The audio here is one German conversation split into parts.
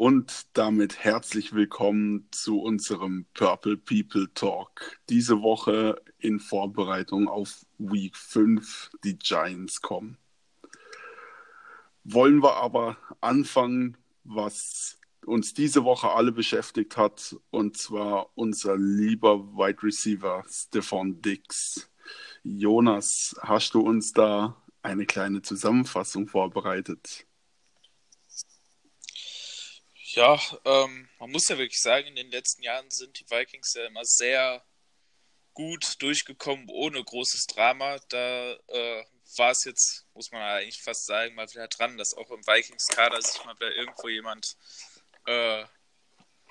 und damit herzlich willkommen zu unserem Purple People Talk. Diese Woche in Vorbereitung auf Week 5, die Giants kommen. Wollen wir aber anfangen, was uns diese Woche alle beschäftigt hat, und zwar unser lieber Wide Receiver Stefan Dix. Jonas, hast du uns da eine kleine Zusammenfassung vorbereitet? Ja, ähm, man muss ja wirklich sagen, in den letzten Jahren sind die Vikings ja immer sehr gut durchgekommen, ohne großes Drama. Da äh, war es jetzt, muss man eigentlich fast sagen, mal wieder dran, dass auch im Vikings-Kader sich mal wieder irgendwo jemand äh,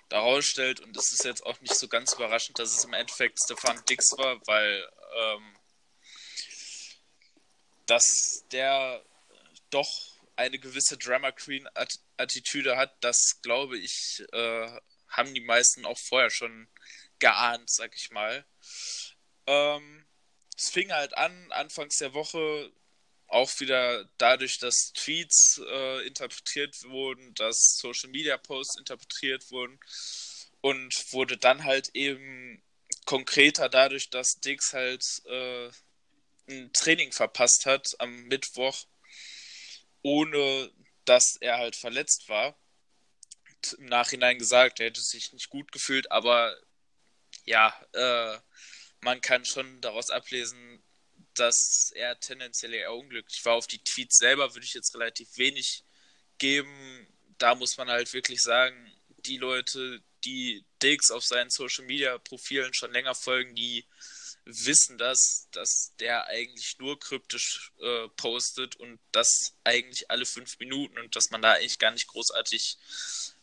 da rausstellt. Und es ist jetzt auch nicht so ganz überraschend, dass es im Endeffekt Stefan Dix war, weil ähm, dass der doch eine gewisse Drama Queen Attitüde hat, das glaube ich, äh, haben die meisten auch vorher schon geahnt, sag ich mal. Ähm, es fing halt an, anfangs der Woche, auch wieder dadurch, dass Tweets äh, interpretiert wurden, dass Social Media Posts interpretiert wurden und wurde dann halt eben konkreter dadurch, dass Dix halt äh, ein Training verpasst hat am Mittwoch ohne dass er halt verletzt war. Im Nachhinein gesagt, er hätte sich nicht gut gefühlt, aber ja, äh, man kann schon daraus ablesen, dass er tendenziell eher unglücklich war. Auf die Tweets selber würde ich jetzt relativ wenig geben. Da muss man halt wirklich sagen, die Leute, die Dix auf seinen Social Media Profilen schon länger folgen, die wissen das, dass der eigentlich nur kryptisch äh, postet und das eigentlich alle fünf Minuten und dass man da eigentlich gar nicht großartig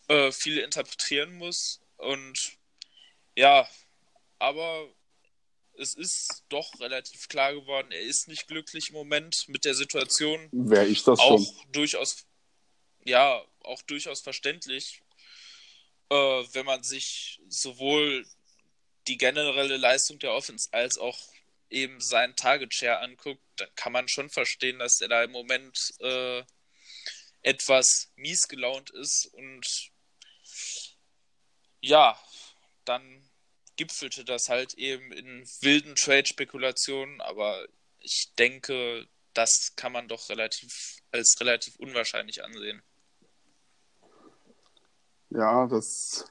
äh, viel interpretieren muss. Und ja, aber es ist doch relativ klar geworden, er ist nicht glücklich im Moment mit der Situation. Wäre ich das auch schon? durchaus, ja, auch durchaus verständlich, äh, wenn man sich sowohl die generelle Leistung der Offense als auch eben seinen Target Share anguckt, dann kann man schon verstehen, dass er da im Moment äh, etwas mies gelaunt ist und ja, dann gipfelte das halt eben in wilden Trade-Spekulationen, aber ich denke, das kann man doch relativ als relativ unwahrscheinlich ansehen. Ja, das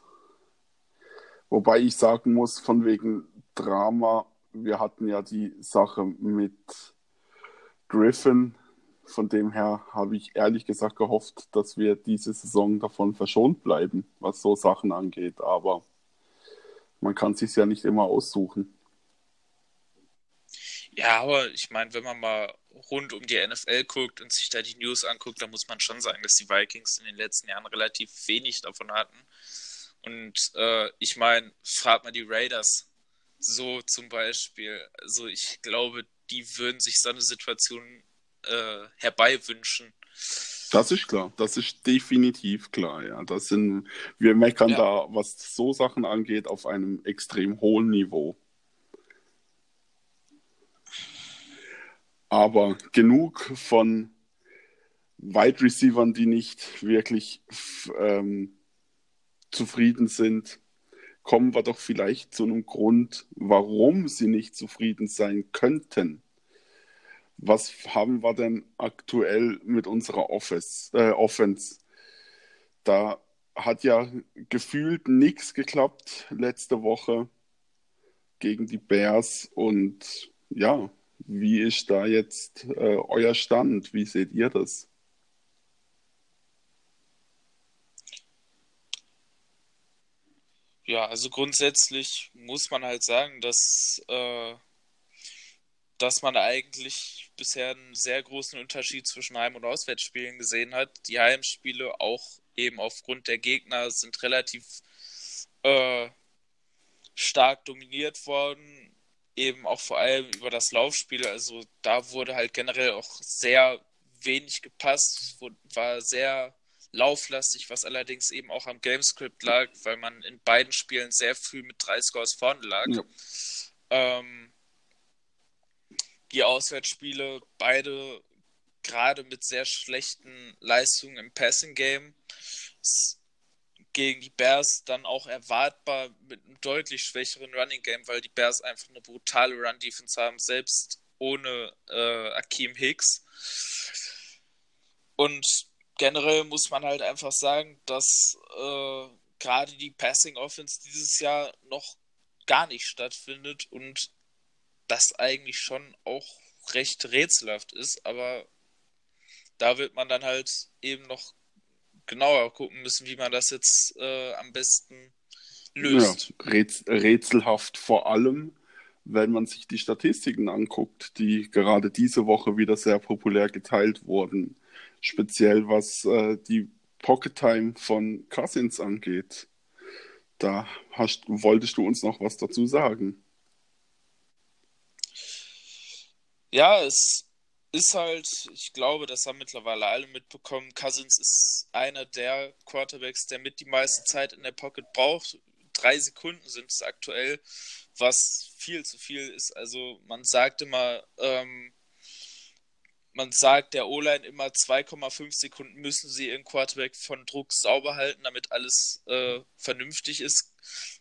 Wobei ich sagen muss, von wegen Drama, wir hatten ja die Sache mit Griffin. Von dem her habe ich ehrlich gesagt gehofft, dass wir diese Saison davon verschont bleiben, was so Sachen angeht. Aber man kann sich ja nicht immer aussuchen. Ja, aber ich meine, wenn man mal rund um die NFL guckt und sich da die News anguckt, dann muss man schon sagen, dass die Vikings in den letzten Jahren relativ wenig davon hatten. Und äh, ich meine, frag mal die Raiders so zum Beispiel. Also ich glaube, die würden sich so eine Situation äh, herbeiwünschen. Das ist klar, das ist definitiv klar, ja. Das sind, wir meckern ja. da, was so Sachen angeht, auf einem extrem hohen Niveau. Aber genug von Wide Receivern, die nicht wirklich ähm, zufrieden sind, kommen wir doch vielleicht zu einem Grund, warum sie nicht zufrieden sein könnten. Was haben wir denn aktuell mit unserer Office, äh, Offense? Da hat ja gefühlt nichts geklappt letzte Woche gegen die Bears. Und ja, wie ist da jetzt äh, euer Stand? Wie seht ihr das? Ja, also grundsätzlich muss man halt sagen, dass, äh, dass man eigentlich bisher einen sehr großen Unterschied zwischen Heim- und Auswärtsspielen gesehen hat. Die Heimspiele, auch eben aufgrund der Gegner, sind relativ äh, stark dominiert worden, eben auch vor allem über das Laufspiel. Also da wurde halt generell auch sehr wenig gepasst, war sehr lauflastig, was allerdings eben auch am Gamescript lag, weil man in beiden Spielen sehr früh mit drei Scores vorne lag. Ja. Ähm, die Auswärtsspiele beide gerade mit sehr schlechten Leistungen im Passing Game. Gegen die Bears dann auch erwartbar mit einem deutlich schwächeren Running Game, weil die Bears einfach eine brutale Run Defense haben, selbst ohne äh, Akeem Hicks. Und generell muss man halt einfach sagen, dass äh, gerade die Passing Offense dieses Jahr noch gar nicht stattfindet und das eigentlich schon auch recht rätselhaft ist, aber da wird man dann halt eben noch genauer gucken müssen, wie man das jetzt äh, am besten löst. Ja, rätselhaft vor allem, wenn man sich die Statistiken anguckt, die gerade diese Woche wieder sehr populär geteilt wurden. Speziell was äh, die Pocket Time von Cousins angeht. Da hast, wolltest du uns noch was dazu sagen? Ja, es ist halt, ich glaube, das haben mittlerweile alle mitbekommen. Cousins ist einer der Quarterbacks, der mit die meiste Zeit in der Pocket braucht. Drei Sekunden sind es aktuell, was viel zu viel ist. Also man sagt immer, ähm, man sagt der O-Line immer 2,5 Sekunden müssen sie ihren Quarterback von Druck sauber halten, damit alles äh, vernünftig ist.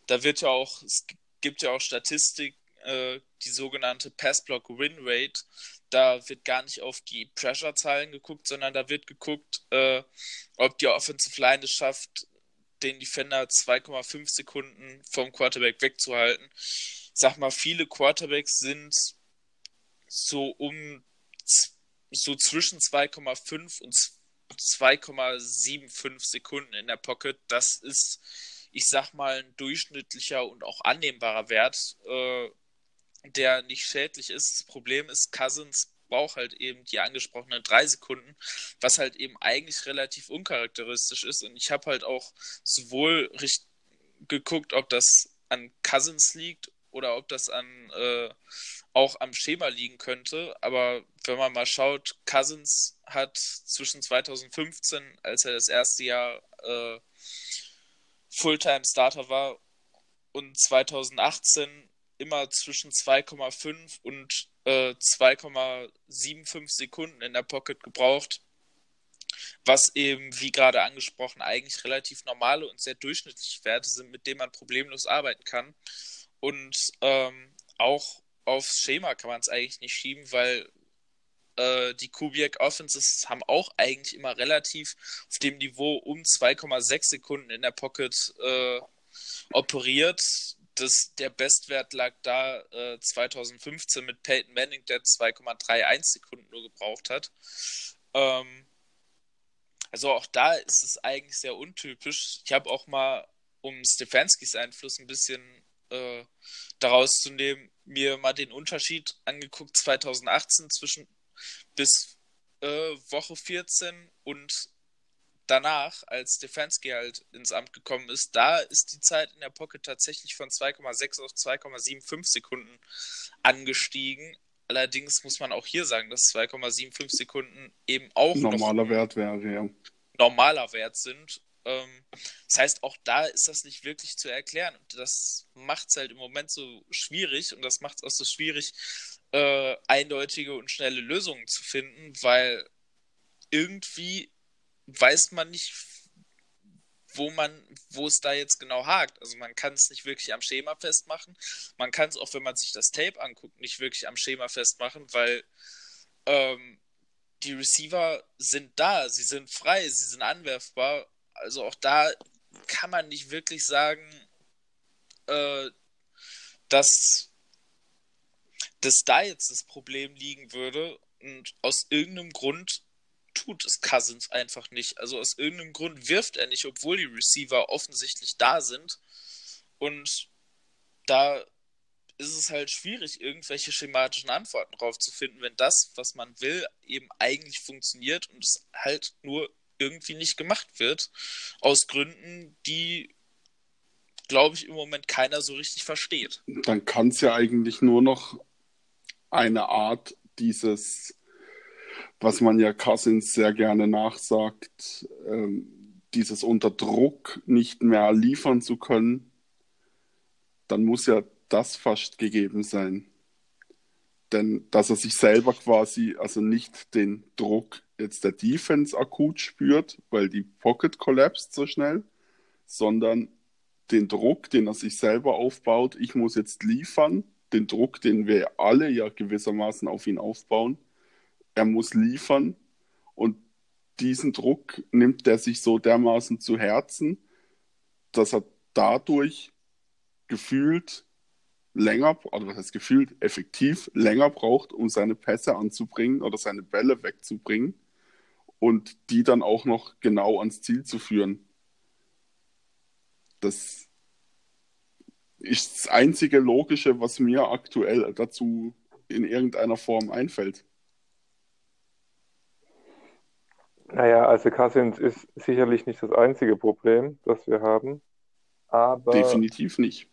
Da wird ja auch, es gibt ja auch Statistik, äh, die sogenannte Pass-Block-Win-Rate. Da wird gar nicht auf die Pressure-Zahlen geguckt, sondern da wird geguckt, äh, ob die Offensive Line es schafft, den Defender 2,5 Sekunden vom Quarterback wegzuhalten. Ich sag mal, viele Quarterbacks sind so um so zwischen 2,5 und 2,75 Sekunden in der Pocket. Das ist, ich sag mal, ein durchschnittlicher und auch annehmbarer Wert. Äh, der nicht schädlich ist. Das Problem ist, Cousins braucht halt eben die angesprochenen drei Sekunden, was halt eben eigentlich relativ uncharakteristisch ist. Und ich habe halt auch sowohl geguckt, ob das an Cousins liegt oder ob das an äh, auch am Schema liegen könnte. Aber wenn man mal schaut, Cousins hat zwischen 2015, als er das erste Jahr äh, Fulltime Starter war, und 2018 immer zwischen 2,5 und äh, 2,75 Sekunden in der Pocket gebraucht, was eben, wie gerade angesprochen, eigentlich relativ normale und sehr durchschnittliche Werte sind, mit denen man problemlos arbeiten kann. Und ähm, auch aufs Schema kann man es eigentlich nicht schieben, weil äh, die Kubiak Offenses haben auch eigentlich immer relativ auf dem Niveau um 2,6 Sekunden in der Pocket äh, operiert das, der Bestwert lag da äh, 2015 mit Peyton Manning, der 2,31 Sekunden nur gebraucht hat. Ähm, also auch da ist es eigentlich sehr untypisch. Ich habe auch mal, um Stefanskis Einfluss ein bisschen äh, daraus zu nehmen, mir mal den Unterschied angeguckt 2018 zwischen bis äh, Woche 14 und danach, als Stefanski halt ins Amt gekommen ist, da ist die Zeit in der Pocket tatsächlich von 2,6 auf 2,75 Sekunden angestiegen. Allerdings muss man auch hier sagen, dass 2,75 Sekunden eben auch normaler Wert wäre, ja. Normaler Wert sind. Ähm, das heißt, auch da ist das nicht wirklich zu erklären. Und das macht es halt im Moment so schwierig und das macht es auch so schwierig, äh, eindeutige und schnelle Lösungen zu finden, weil irgendwie weiß man nicht, wo man, wo es da jetzt genau hakt. Also man kann es nicht wirklich am Schema festmachen. Man kann es auch, wenn man sich das Tape anguckt, nicht wirklich am Schema festmachen, weil ähm, die Receiver sind da, sie sind frei, sie sind anwerfbar. Also auch da kann man nicht wirklich sagen, äh, dass, dass da jetzt das Problem liegen würde. Und aus irgendeinem Grund tut es Cousins einfach nicht. Also aus irgendeinem Grund wirft er nicht, obwohl die Receiver offensichtlich da sind. Und da ist es halt schwierig, irgendwelche schematischen Antworten drauf zu finden, wenn das, was man will, eben eigentlich funktioniert und es halt nur irgendwie nicht gemacht wird. Aus Gründen, die, glaube ich, im Moment keiner so richtig versteht. Dann kann es ja eigentlich nur noch eine Art dieses was man ja Cousins sehr gerne nachsagt, ähm, dieses unter Druck nicht mehr liefern zu können, dann muss ja das fast gegeben sein. Denn dass er sich selber quasi, also nicht den Druck jetzt der Defense akut spürt, weil die Pocket collapsed so schnell, sondern den Druck, den er sich selber aufbaut, ich muss jetzt liefern, den Druck, den wir alle ja gewissermaßen auf ihn aufbauen, er muss liefern und diesen Druck nimmt er sich so dermaßen zu Herzen, dass er dadurch gefühlt länger, oder was heißt gefühlt, effektiv länger braucht, um seine Pässe anzubringen oder seine Bälle wegzubringen und die dann auch noch genau ans Ziel zu führen. Das ist das einzige Logische, was mir aktuell dazu in irgendeiner Form einfällt. Naja, also Cousins ist sicherlich nicht das einzige Problem, das wir haben. Aber Definitiv nicht.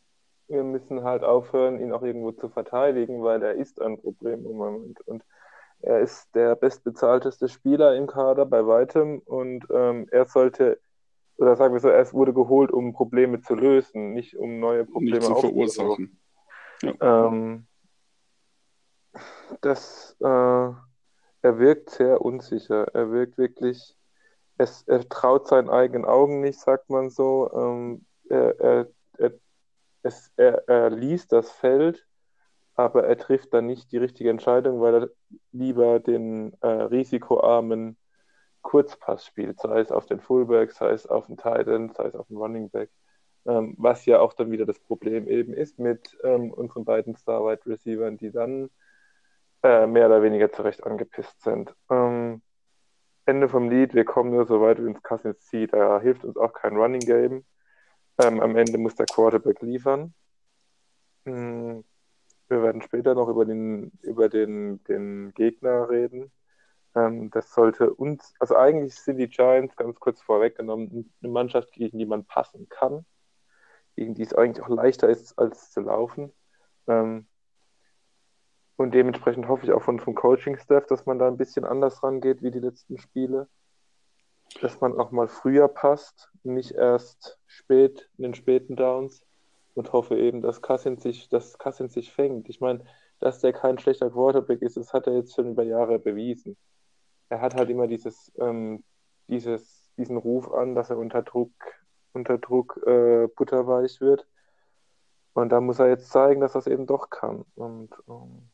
Wir müssen halt aufhören, ihn auch irgendwo zu verteidigen, weil er ist ein Problem im Moment. Und er ist der bestbezahlteste Spieler im Kader bei weitem und ähm, er sollte, oder sagen wir so, er wurde geholt, um Probleme zu lösen, nicht um neue Probleme nicht zu verursachen. Ja. Ähm, das äh, er wirkt sehr unsicher. Er wirkt wirklich, es, er traut seinen eigenen Augen nicht, sagt man so. Ähm, er, er, er, es, er, er liest das Feld, aber er trifft dann nicht die richtige Entscheidung, weil er lieber den äh, risikoarmen Kurzpass spielt, sei es auf den Fullback, sei es auf den Titan, sei es auf den Running Back. Ähm, was ja auch dann wieder das Problem eben ist mit ähm, unseren beiden Star-Wide Receivern, die dann äh, mehr oder weniger zurecht angepisst sind. Ähm, Ende vom Lied, wir kommen nur so weit, wie uns Cousins zieht. Da hilft uns auch kein Running Game. Ähm, am Ende muss der Quarterback liefern. Ähm, wir werden später noch über den, über den, den Gegner reden. Ähm, das sollte uns, also eigentlich sind die Giants ganz kurz vorweggenommen eine Mannschaft, gegen die man passen kann, gegen die es eigentlich auch leichter ist, als zu laufen. Ähm, und dementsprechend hoffe ich auch von, vom Coaching-Staff, dass man da ein bisschen anders rangeht wie die letzten Spiele. Dass man auch mal früher passt, nicht erst spät in den späten Downs. Und hoffe eben, dass Kassin sich, dass Kassin sich fängt. Ich meine, dass der kein schlechter Quarterback ist, das hat er jetzt schon über Jahre bewiesen. Er hat halt immer dieses, ähm, dieses, diesen Ruf an, dass er unter Druck, unter Druck äh, butterweich wird. Und da muss er jetzt zeigen, dass er es eben doch kann. Und ähm,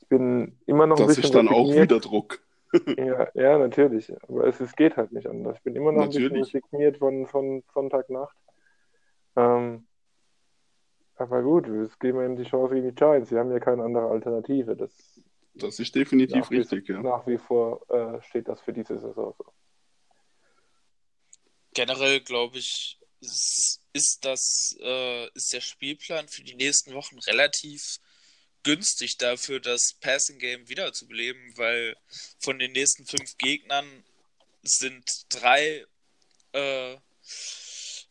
ich bin immer noch ein das bisschen. Das ist dann auch wieder Druck. ja, ja, natürlich. Aber es, es geht halt nicht anders. Ich bin immer noch natürlich. ein bisschen resigniert von, von Sonntagnacht. Ähm, aber gut, es geben ihm die Chance gegen die Giants. Sie haben ja keine andere Alternative. Das, das ist definitiv richtig, wie, ja. Nach wie vor äh, steht das für diese Saison so. Generell glaube ich, ist, das, äh, ist der Spielplan für die nächsten Wochen relativ günstig dafür, das Passing Game wiederzubeleben, weil von den nächsten fünf Gegnern sind drei äh,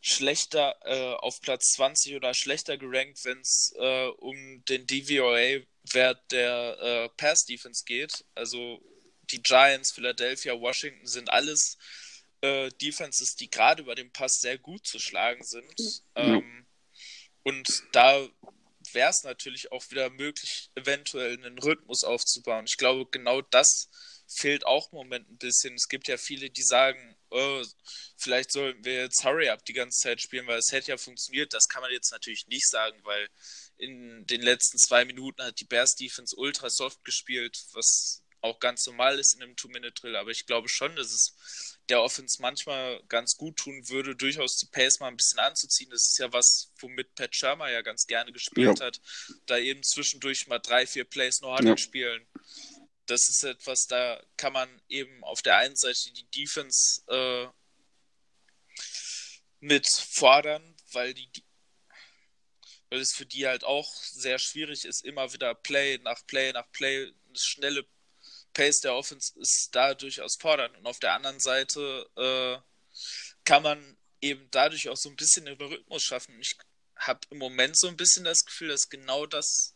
schlechter äh, auf Platz 20 oder schlechter gerankt, wenn es äh, um den DVOA-Wert der äh, Pass-Defense geht. Also die Giants, Philadelphia, Washington sind alles äh, Defenses, die gerade über den Pass sehr gut zu schlagen sind. Mhm. Ähm, und da wäre es natürlich auch wieder möglich, eventuell einen Rhythmus aufzubauen. Ich glaube, genau das fehlt auch im Moment ein bisschen. Es gibt ja viele, die sagen, oh, vielleicht sollten wir jetzt Hurry Up die ganze Zeit spielen, weil es hätte ja funktioniert. Das kann man jetzt natürlich nicht sagen, weil in den letzten zwei Minuten hat die Bears Defense ultra soft gespielt, was auch ganz normal ist in einem Two-Minute-Drill. Aber ich glaube schon, dass es der Offense manchmal ganz gut tun würde, durchaus die Pace mal ein bisschen anzuziehen. Das ist ja was, womit Pat Shermer ja ganz gerne gespielt ja. hat. Da eben zwischendurch mal drei, vier Plays nur Huddle ja. spielen. Das ist etwas, da kann man eben auf der einen Seite die Defense äh, mit fordern, weil die weil es für die halt auch sehr schwierig ist, immer wieder Play nach Play nach Play, schnelle Pace der Offense ist da durchaus fordernd. Und auf der anderen Seite äh, kann man eben dadurch auch so ein bisschen den Rhythmus schaffen. Ich habe im Moment so ein bisschen das Gefühl, dass genau das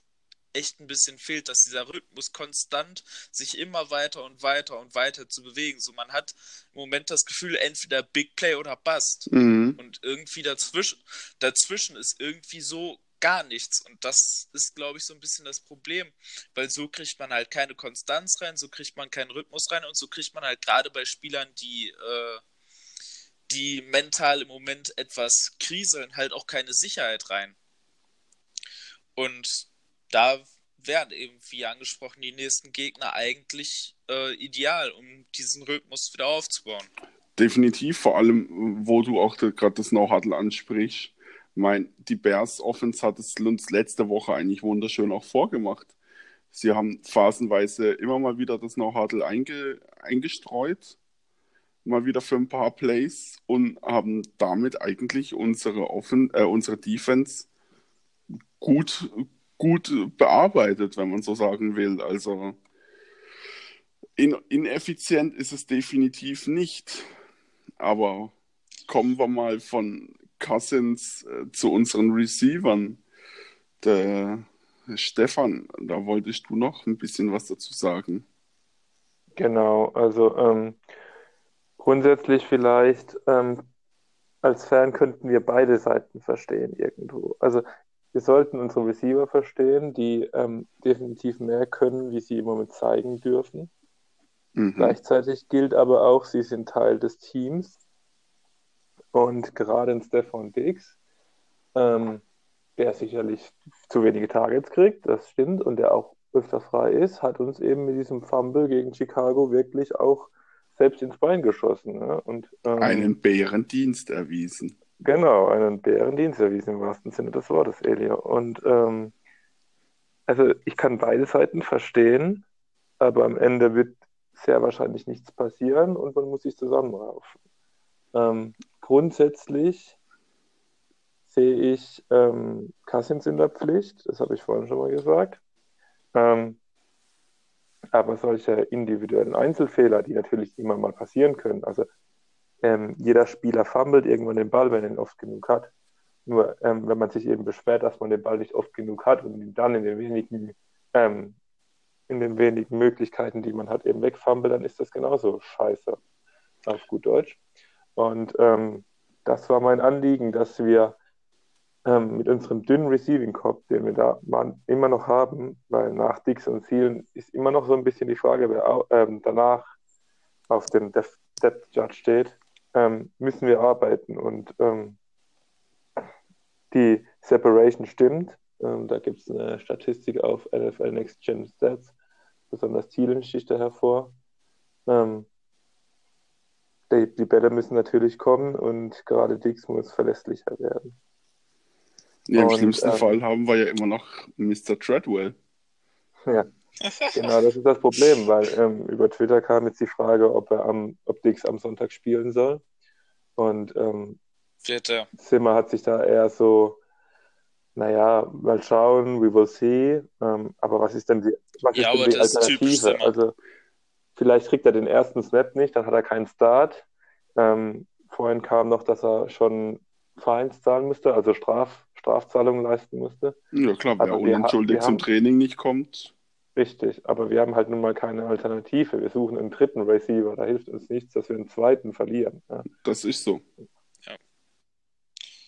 echt ein bisschen fehlt, dass dieser Rhythmus konstant sich immer weiter und weiter und weiter zu bewegen. So, man hat im Moment das Gefühl, entweder Big Play oder Bust. Mhm. Und irgendwie dazwischen, dazwischen ist irgendwie so gar nichts. Und das ist, glaube ich, so ein bisschen das Problem, weil so kriegt man halt keine Konstanz rein, so kriegt man keinen Rhythmus rein und so kriegt man halt gerade bei Spielern, die, äh, die mental im Moment etwas kriseln, halt auch keine Sicherheit rein. Und da wären eben, wie angesprochen, die nächsten Gegner eigentlich äh, ideal, um diesen Rhythmus wieder aufzubauen. Definitiv, vor allem, wo du auch gerade das No-Huddle ansprichst. Ich meine, die Bears Offense hat es uns letzte Woche eigentlich wunderschön auch vorgemacht. Sie haben phasenweise immer mal wieder das No-Huddle einge eingestreut, mal wieder für ein paar Plays und haben damit eigentlich unsere, Offen äh, unsere Defense gut, gut bearbeitet, wenn man so sagen will. Also in, ineffizient ist es definitiv nicht. Aber kommen wir mal von Cousins äh, zu unseren Receivern. Der Stefan, da wolltest du noch ein bisschen was dazu sagen. Genau, also ähm, grundsätzlich vielleicht ähm, als Fan könnten wir beide Seiten verstehen irgendwo. Also wir sollten unsere Receiver verstehen, die ähm, definitiv mehr können, wie sie im Moment zeigen dürfen. Mhm. Gleichzeitig gilt aber auch, sie sind Teil des Teams. Und gerade in Stefan Diggs, ähm, der sicherlich zu wenige Targets kriegt, das stimmt, und der auch öfter frei ist, hat uns eben mit diesem Fumble gegen Chicago wirklich auch selbst ins Bein geschossen. Ne? Und, ähm, Einen Bärendienst erwiesen. Genau, einen Bärendienst erwiesen im wahrsten Sinne des Wortes, Elia. Und ähm, also ich kann beide Seiten verstehen, aber am Ende wird sehr wahrscheinlich nichts passieren und man muss sich zusammenraufen. Ähm, grundsätzlich sehe ich ähm, Cousins in der Pflicht, das habe ich vorhin schon mal gesagt. Ähm, aber solche individuellen Einzelfehler, die natürlich immer mal passieren können, also ähm, jeder Spieler fummelt irgendwann den Ball, wenn er ihn oft genug hat. Nur ähm, wenn man sich eben beschwert, dass man den Ball nicht oft genug hat und ihn dann in den wenigen, ähm, in den wenigen Möglichkeiten, die man hat, eben wegfummelt, dann ist das genauso scheiße. Auf gut Deutsch. Und ähm, das war mein Anliegen, dass wir ähm, mit unserem dünnen Receiving Corp, den wir da immer noch haben, weil nach Dix und Zielen ist immer noch so ein bisschen die Frage, wer ähm, danach auf dem Depth Judge steht, ähm, müssen wir arbeiten. Und ähm, die Separation stimmt. Ähm, da gibt es eine Statistik auf NFL Next Gen Stats, besonders Thielen sticht da hervor. Ähm, die, die, Bälle müssen natürlich kommen und gerade Dix muss verlässlicher werden. Ja, Im und, schlimmsten ähm, Fall haben wir ja immer noch Mr. Treadwell. Ja, genau, das ist das Problem, weil ähm, über Twitter kam jetzt die Frage, ob er am, ob Dix am Sonntag spielen soll. Und ähm, Vierte. Zimmer hat sich da eher so, naja, mal schauen, we will see. Ähm, aber was ist denn die, was ja, ist denn die Alternative? Also vielleicht kriegt er den ersten Snap nicht, dann hat er keinen Start. Ähm, vorhin kam noch, dass er schon Fines zahlen müsste, also Straf, Strafzahlungen leisten musste. Ja klar, wer also unentschuldigt zum Training nicht kommt. Richtig, aber wir haben halt nun mal keine Alternative. Wir suchen einen dritten Receiver. Da hilft uns nichts, dass wir einen zweiten verlieren. Ja. Das ist so. Ja.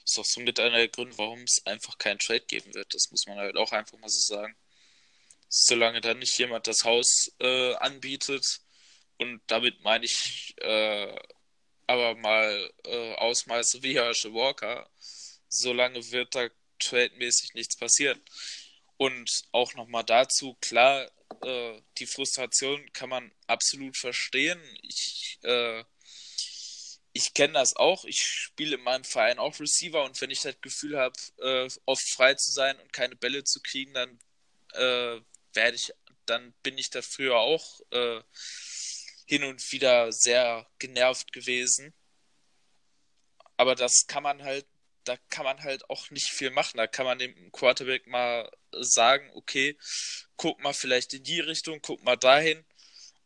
Ist auch somit einer der Gründe, warum es einfach keinen Trade geben wird. Das muss man halt auch einfach mal so sagen. Solange dann nicht jemand das Haus äh, anbietet und damit meine ich äh, aber mal äh, Ausmaße wie Herschel Walker, solange wird da trademäßig nichts passieren. Und auch nochmal dazu, klar, äh, die Frustration kann man absolut verstehen. Ich, äh, ich kenne das auch. Ich spiele in meinem Verein auch Receiver und wenn ich das Gefühl habe, äh, oft frei zu sein und keine Bälle zu kriegen, dann äh, werde ich, dann bin ich dafür auch äh, hin und wieder sehr genervt gewesen. Aber das kann man halt da kann man halt auch nicht viel machen. Da kann man dem Quarterback mal sagen, okay, guck mal vielleicht in die Richtung, guck mal dahin.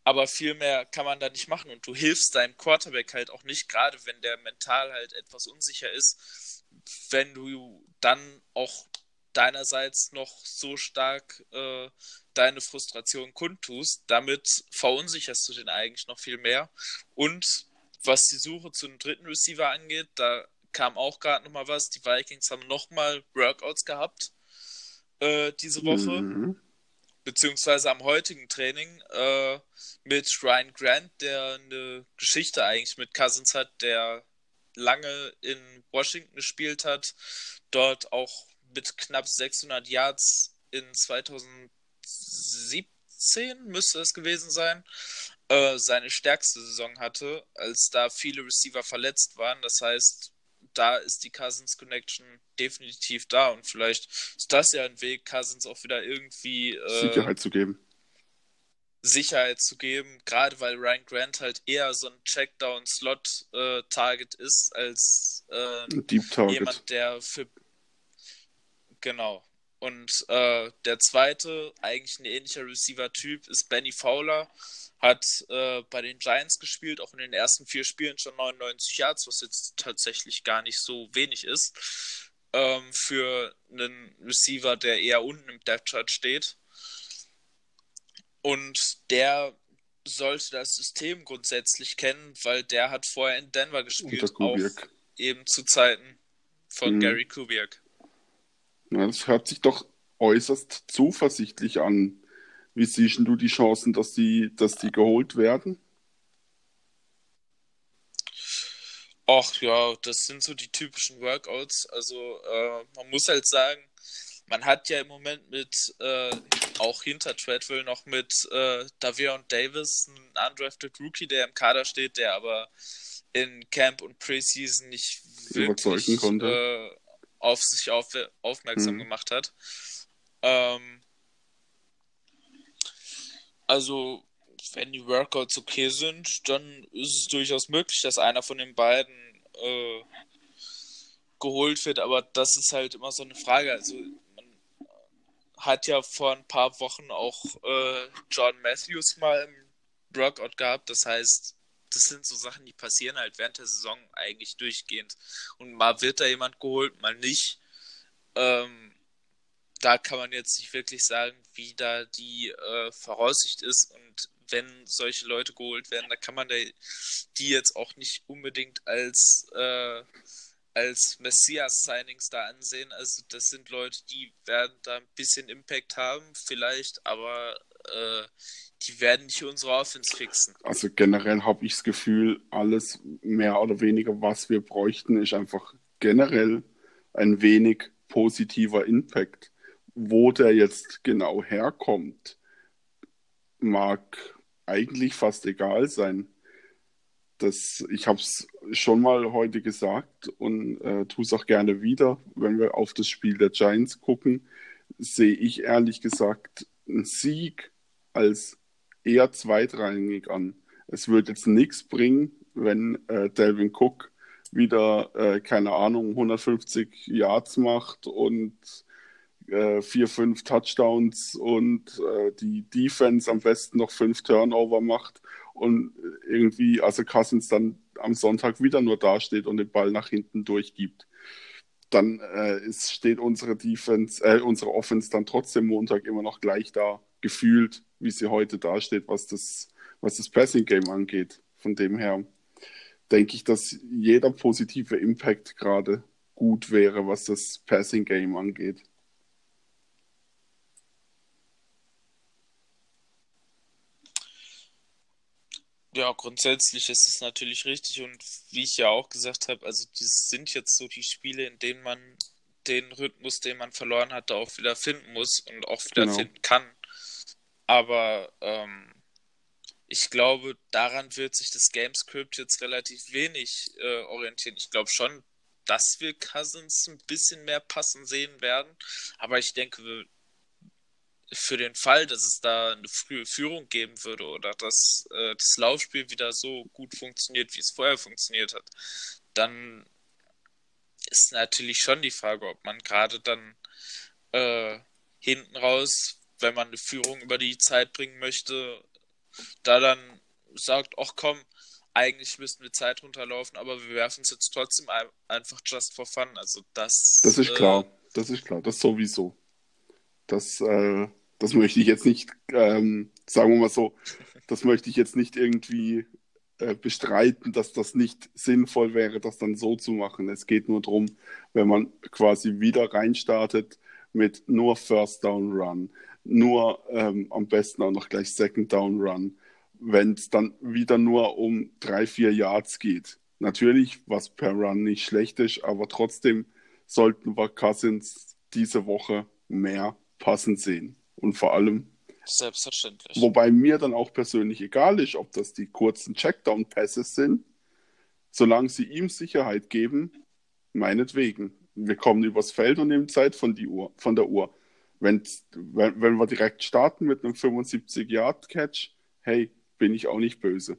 Aber viel mehr kann man da nicht machen und du hilfst deinem Quarterback halt auch nicht, gerade wenn der mental halt etwas unsicher ist, wenn du dann auch deinerseits noch so stark äh, deine Frustration kundtust. Damit verunsicherst du den eigentlich noch viel mehr. Und was die Suche zu einem dritten Receiver angeht, da kam auch gerade nochmal was. Die Vikings haben nochmal Workouts gehabt äh, diese Woche. Mhm. Beziehungsweise am heutigen Training äh, mit Ryan Grant, der eine Geschichte eigentlich mit Cousins hat, der lange in Washington gespielt hat, dort auch mit knapp 600 Yards in 2017 müsste es gewesen sein, äh, seine stärkste Saison hatte, als da viele Receiver verletzt waren. Das heißt, da ist die Cousins Connection definitiv da und vielleicht ist das ja ein Weg, Cousins auch wieder irgendwie äh, Sicherheit zu geben. Sicherheit zu geben, gerade weil Ryan Grant halt eher so ein Checkdown-Slot-Target äh, ist, als äh, jemand, der für genau. Und äh, der zweite, eigentlich ein ähnlicher Receiver-Typ, ist Benny Fowler. Hat äh, bei den Giants gespielt, auch in den ersten vier Spielen schon 99 Yards, was jetzt tatsächlich gar nicht so wenig ist. Ähm, für einen Receiver, der eher unten im Depth Chart steht. Und der sollte das System grundsätzlich kennen, weil der hat vorher in Denver gespielt, auch eben zu Zeiten von mhm. Gary Kubiak. Ja, das hört sich doch äußerst zuversichtlich an. Wie siehst du die Chancen, dass die, dass die geholt werden? Ach ja, das sind so die typischen Workouts. Also äh, man muss halt sagen, man hat ja im Moment mit, äh, auch hinter Treadwell noch mit äh, Davion Davis, einen undrafted Rookie, der im Kader steht, der aber in Camp und Preseason nicht wirklich äh, auf sich auf, aufmerksam mhm. gemacht hat. Ähm, also, wenn die Workouts okay sind, dann ist es durchaus möglich, dass einer von den beiden äh, geholt wird, aber das ist halt immer so eine Frage. Also, man hat ja vor ein paar Wochen auch äh, John Matthews mal im Workout gehabt, das heißt, das sind so Sachen, die passieren halt während der Saison eigentlich durchgehend. Und mal wird da jemand geholt, mal nicht. Ähm, da kann man jetzt nicht wirklich sagen, wie da die äh, Voraussicht ist. Und wenn solche Leute geholt werden, da kann man die jetzt auch nicht unbedingt als, äh, als Messias-Signings da ansehen. Also das sind Leute, die werden da ein bisschen Impact haben, vielleicht, aber äh, die werden nicht unsere Offense fixen. Also generell habe ich das Gefühl, alles mehr oder weniger, was wir bräuchten, ist einfach generell ein wenig positiver Impact. Wo der jetzt genau herkommt, mag eigentlich fast egal sein. Das, ich habe es schon mal heute gesagt und äh, tue es auch gerne wieder, wenn wir auf das Spiel der Giants gucken, sehe ich ehrlich gesagt einen Sieg als eher zweitrangig an. Es wird jetzt nichts bringen, wenn äh, Delvin Cook wieder, äh, keine Ahnung, 150 Yards macht und äh, vier, fünf Touchdowns und äh, die Defense am besten noch fünf Turnover macht und irgendwie, also Cousins dann am Sonntag wieder nur dasteht und den Ball nach hinten durchgibt. Dann äh, ist, steht unsere Defense, äh, unsere Offense dann trotzdem Montag immer noch gleich da, gefühlt, wie sie heute dasteht, was das, was das Passing Game angeht. Von dem her denke ich, dass jeder positive Impact gerade gut wäre, was das Passing Game angeht. Ja, grundsätzlich ist es natürlich richtig und wie ich ja auch gesagt habe, also das sind jetzt so die Spiele, in denen man den Rhythmus, den man verloren hatte, auch wieder finden muss und auch wieder genau. finden kann. Aber ähm, ich glaube, daran wird sich das Gamescript jetzt relativ wenig äh, orientieren. Ich glaube schon, dass wir Cousins ein bisschen mehr passen sehen werden. Aber ich denke, für den Fall, dass es da eine frühe Führung geben würde oder dass äh, das Laufspiel wieder so gut funktioniert, wie es vorher funktioniert hat, dann ist natürlich schon die Frage, ob man gerade dann äh, hinten raus, wenn man eine Führung über die Zeit bringen möchte, da dann sagt, ach komm, eigentlich müssten wir Zeit runterlaufen, aber wir werfen es jetzt trotzdem einfach just for fun. Also das, das ist klar. Äh, das ist klar, das sowieso. Das, äh, das möchte ich jetzt nicht, ähm, sagen wir mal so, das möchte ich jetzt nicht irgendwie äh, bestreiten, dass das nicht sinnvoll wäre, das dann so zu machen. Es geht nur darum, wenn man quasi wieder reinstartet mit nur First Down Run, nur ähm, am besten auch noch gleich Second Down Run, wenn es dann wieder nur um drei, vier Yards geht. Natürlich, was per Run nicht schlecht ist, aber trotzdem sollten wir Cousins diese Woche mehr passen sehen. Und vor allem. Selbstverständlich. Wobei mir dann auch persönlich egal ist, ob das die kurzen Checkdown-Passes sind. Solange sie ihm Sicherheit geben, meinetwegen. Wir kommen übers Feld und nehmen Zeit von, die Uhr, von der Uhr. Wenn, wenn wir direkt starten mit einem 75-Yard-Catch, hey, bin ich auch nicht böse.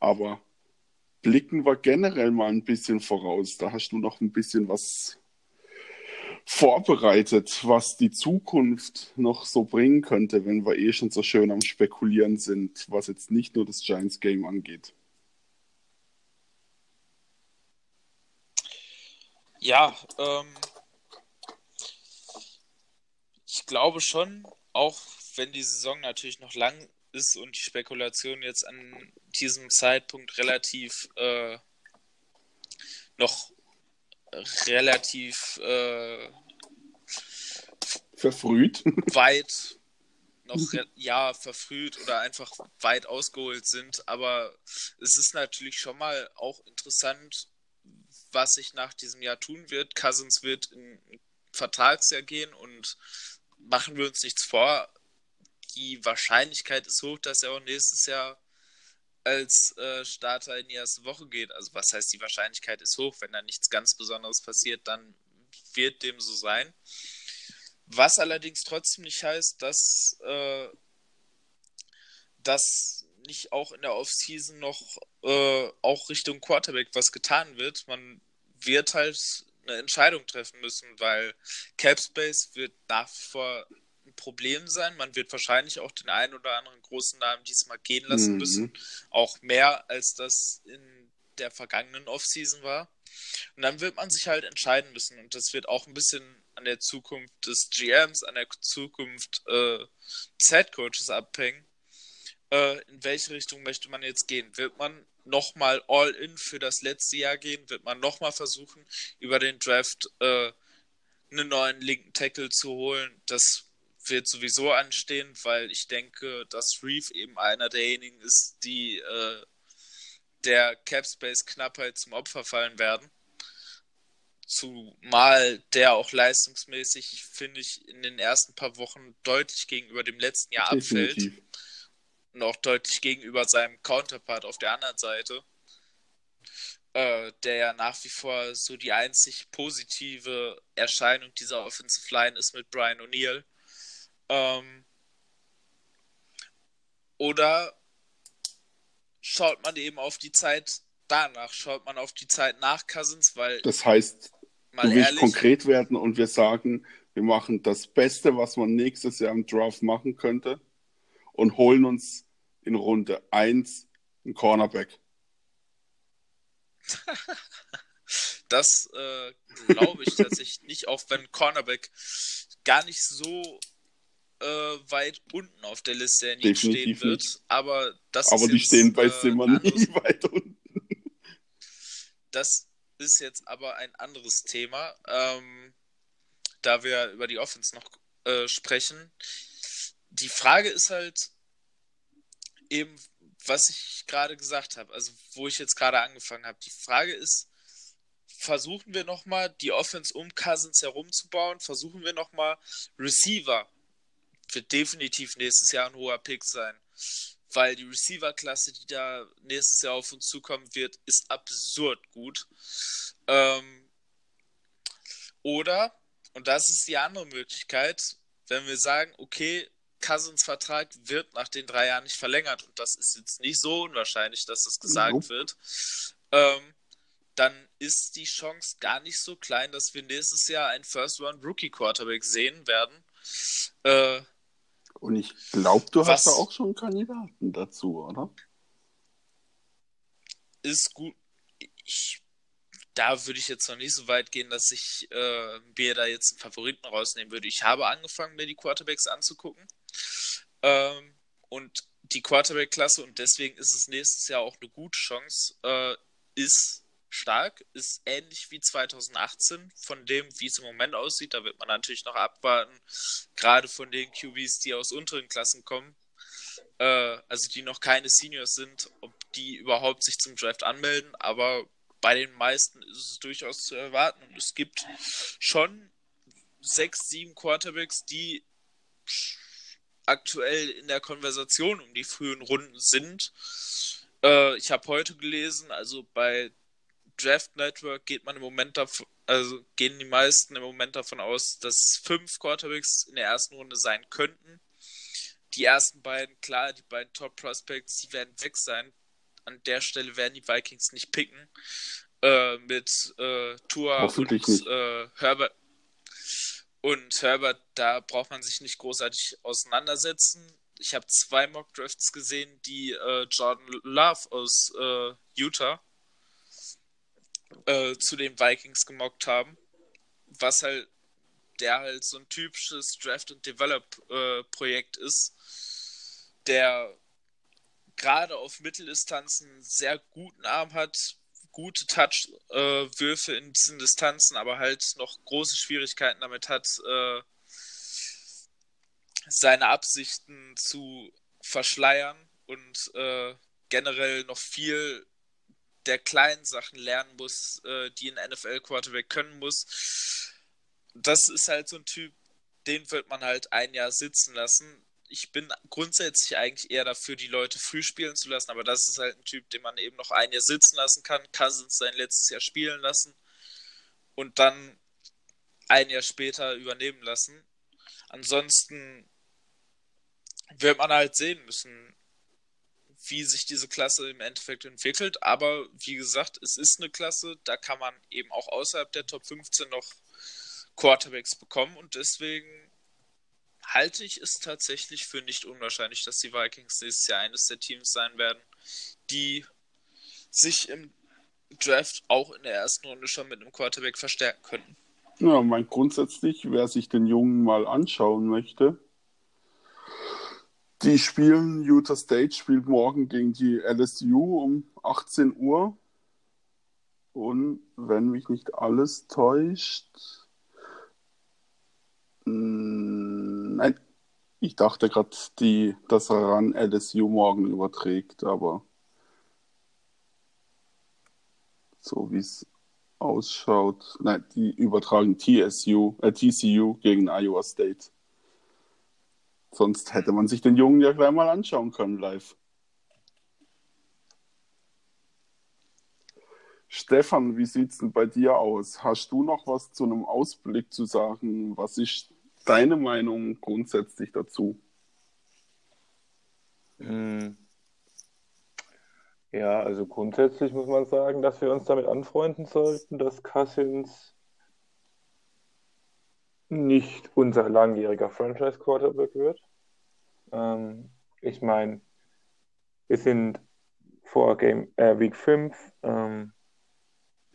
Aber blicken wir generell mal ein bisschen voraus. Da hast du noch ein bisschen was vorbereitet, was die Zukunft noch so bringen könnte, wenn wir eh schon so schön am Spekulieren sind, was jetzt nicht nur das Giants Game angeht. Ja, ähm, ich glaube schon, auch wenn die Saison natürlich noch lang ist und die Spekulation jetzt an diesem Zeitpunkt relativ äh, noch relativ äh, verfrüht. weit noch ja verfrüht oder einfach weit ausgeholt sind. Aber es ist natürlich schon mal auch interessant was sich nach diesem Jahr tun wird. Cousins wird in Vertragsjahr gehen und machen wir uns nichts vor die Wahrscheinlichkeit ist hoch dass er auch nächstes Jahr als äh, Starter in die erste Woche geht. Also was heißt, die Wahrscheinlichkeit ist hoch. Wenn da nichts ganz Besonderes passiert, dann wird dem so sein. Was allerdings trotzdem nicht heißt, dass äh, das nicht auch in der Offseason noch äh, auch Richtung Quarterback was getan wird. Man wird halt eine Entscheidung treffen müssen, weil Capspace wird nach wie vor Problem sein. Man wird wahrscheinlich auch den einen oder anderen großen Namen diesmal gehen lassen mhm. müssen. Auch mehr als das in der vergangenen Offseason war. Und dann wird man sich halt entscheiden müssen. Und das wird auch ein bisschen an der Zukunft des GMs, an der Zukunft äh, des Headcoaches abhängen. Äh, in welche Richtung möchte man jetzt gehen? Wird man nochmal all in für das letzte Jahr gehen? Wird man nochmal versuchen, über den Draft äh, einen neuen linken Tackle zu holen? Das wird sowieso anstehen, weil ich denke, dass Reeve eben einer derjenigen ist, die äh, der Capspace-Knappheit zum Opfer fallen werden. Zumal der auch leistungsmäßig, finde ich, in den ersten paar Wochen deutlich gegenüber dem letzten Jahr Definitiv. abfällt. Und auch deutlich gegenüber seinem Counterpart auf der anderen Seite. Äh, der ja nach wie vor so die einzig positive Erscheinung dieser Offensive Line ist mit Brian O'Neill. Ähm, oder schaut man eben auf die Zeit danach, schaut man auf die Zeit nach Cousins, weil. Das heißt, du willst ehrlich, konkret werden und wir sagen, wir machen das Beste, was man nächstes Jahr im Draft machen könnte und holen uns in Runde 1 einen Cornerback. das äh, glaube ich tatsächlich nicht, auch wenn Cornerback gar nicht so äh, weit unten auf der Liste der Definitiv stehen wird. Nicht. Aber das aber die jetzt, stehen bei Zimmer äh, nie weit unten. Das ist jetzt aber ein anderes Thema, ähm, da wir über die Offense noch äh, sprechen. Die Frage ist halt eben, was ich gerade gesagt habe, also wo ich jetzt gerade angefangen habe. Die Frage ist, versuchen wir nochmal die Offense um Cousins herumzubauen? Versuchen wir nochmal Receiver wird definitiv nächstes Jahr ein hoher Pick sein. Weil die Receiver-Klasse, die da nächstes Jahr auf uns zukommen wird, ist absurd gut. Ähm, oder, und das ist die andere Möglichkeit, wenn wir sagen, okay, Cousins Vertrag wird nach den drei Jahren nicht verlängert und das ist jetzt nicht so unwahrscheinlich, dass das gesagt mhm. wird, ähm, dann ist die Chance gar nicht so klein, dass wir nächstes Jahr einen First-Round-Rookie-Quarterback sehen werden. Äh, und ich glaube, du hast da auch schon Kandidaten dazu, oder? Ist gut. Ich da würde ich jetzt noch nicht so weit gehen, dass ich äh, mir da jetzt einen Favoriten rausnehmen würde. Ich habe angefangen, mir die Quarterbacks anzugucken. Ähm, und die Quarterback-Klasse, und deswegen ist es nächstes Jahr auch eine gute Chance, äh, ist stark, ist ähnlich wie 2018 von dem, wie es im Moment aussieht. Da wird man natürlich noch abwarten, gerade von den QBs, die aus unteren Klassen kommen, äh, also die noch keine Seniors sind, ob die überhaupt sich zum Draft anmelden. Aber bei den meisten ist es durchaus zu erwarten. Und es gibt schon sechs, sieben Quarterbacks, die aktuell in der Konversation um die frühen Runden sind. Äh, ich habe heute gelesen, also bei Draft Network geht man im Moment davon, also gehen die meisten im Moment davon aus, dass fünf Quarterbacks in der ersten Runde sein könnten. Die ersten beiden, klar, die beiden Top Prospects, die werden weg sein. An der Stelle werden die Vikings nicht picken. Äh, mit äh, Tua und äh, Herbert. Und Herbert, da braucht man sich nicht großartig auseinandersetzen. Ich habe zwei Mock Drafts gesehen, die äh, Jordan Love aus äh, Utah äh, zu den Vikings gemockt haben. Was halt, der halt so ein typisches Draft and Develop äh, ist, der gerade auf Mitteldistanzen sehr guten Arm hat, gute Touch-Würfe in diesen Distanzen, aber halt noch große Schwierigkeiten damit hat, äh, seine Absichten zu verschleiern und äh, generell noch viel der kleinen Sachen lernen muss, äh, die ein NFL-Quarterback können muss. Das ist halt so ein Typ, den wird man halt ein Jahr sitzen lassen. Ich bin grundsätzlich eigentlich eher dafür, die Leute früh spielen zu lassen, aber das ist halt ein Typ, den man eben noch ein Jahr sitzen lassen kann. Cousins sein letztes Jahr spielen lassen und dann ein Jahr später übernehmen lassen. Ansonsten wird man halt sehen müssen, wie sich diese Klasse im Endeffekt entwickelt. Aber wie gesagt, es ist eine Klasse, da kann man eben auch außerhalb der Top 15 noch Quarterbacks bekommen und deswegen halte ich es tatsächlich für nicht unwahrscheinlich, dass die Vikings nächstes Jahr eines der Teams sein werden, die sich im Draft auch in der ersten Runde schon mit einem Quarterback verstärken könnten. Ja, mein grundsätzlich, wer sich den Jungen mal anschauen möchte, die spielen, Utah State spielt morgen gegen die LSU um 18 Uhr. Und wenn mich nicht alles täuscht, hm, nein, ich dachte gerade, dass RAN LSU morgen überträgt, aber so wie es ausschaut, nein, die übertragen TSU, äh, TCU gegen Iowa State. Sonst hätte man sich den Jungen ja gleich mal anschauen können live. Stefan, wie sieht es denn bei dir aus? Hast du noch was zu einem Ausblick zu sagen? Was ist deine Meinung grundsätzlich dazu? Hm. Ja, also grundsätzlich muss man sagen, dass wir uns damit anfreunden sollten, dass Cousins nicht unser langjähriger Franchise-Quarterback wird. Ähm, ich meine, wir sind vor Game, äh, Week 5. Ähm,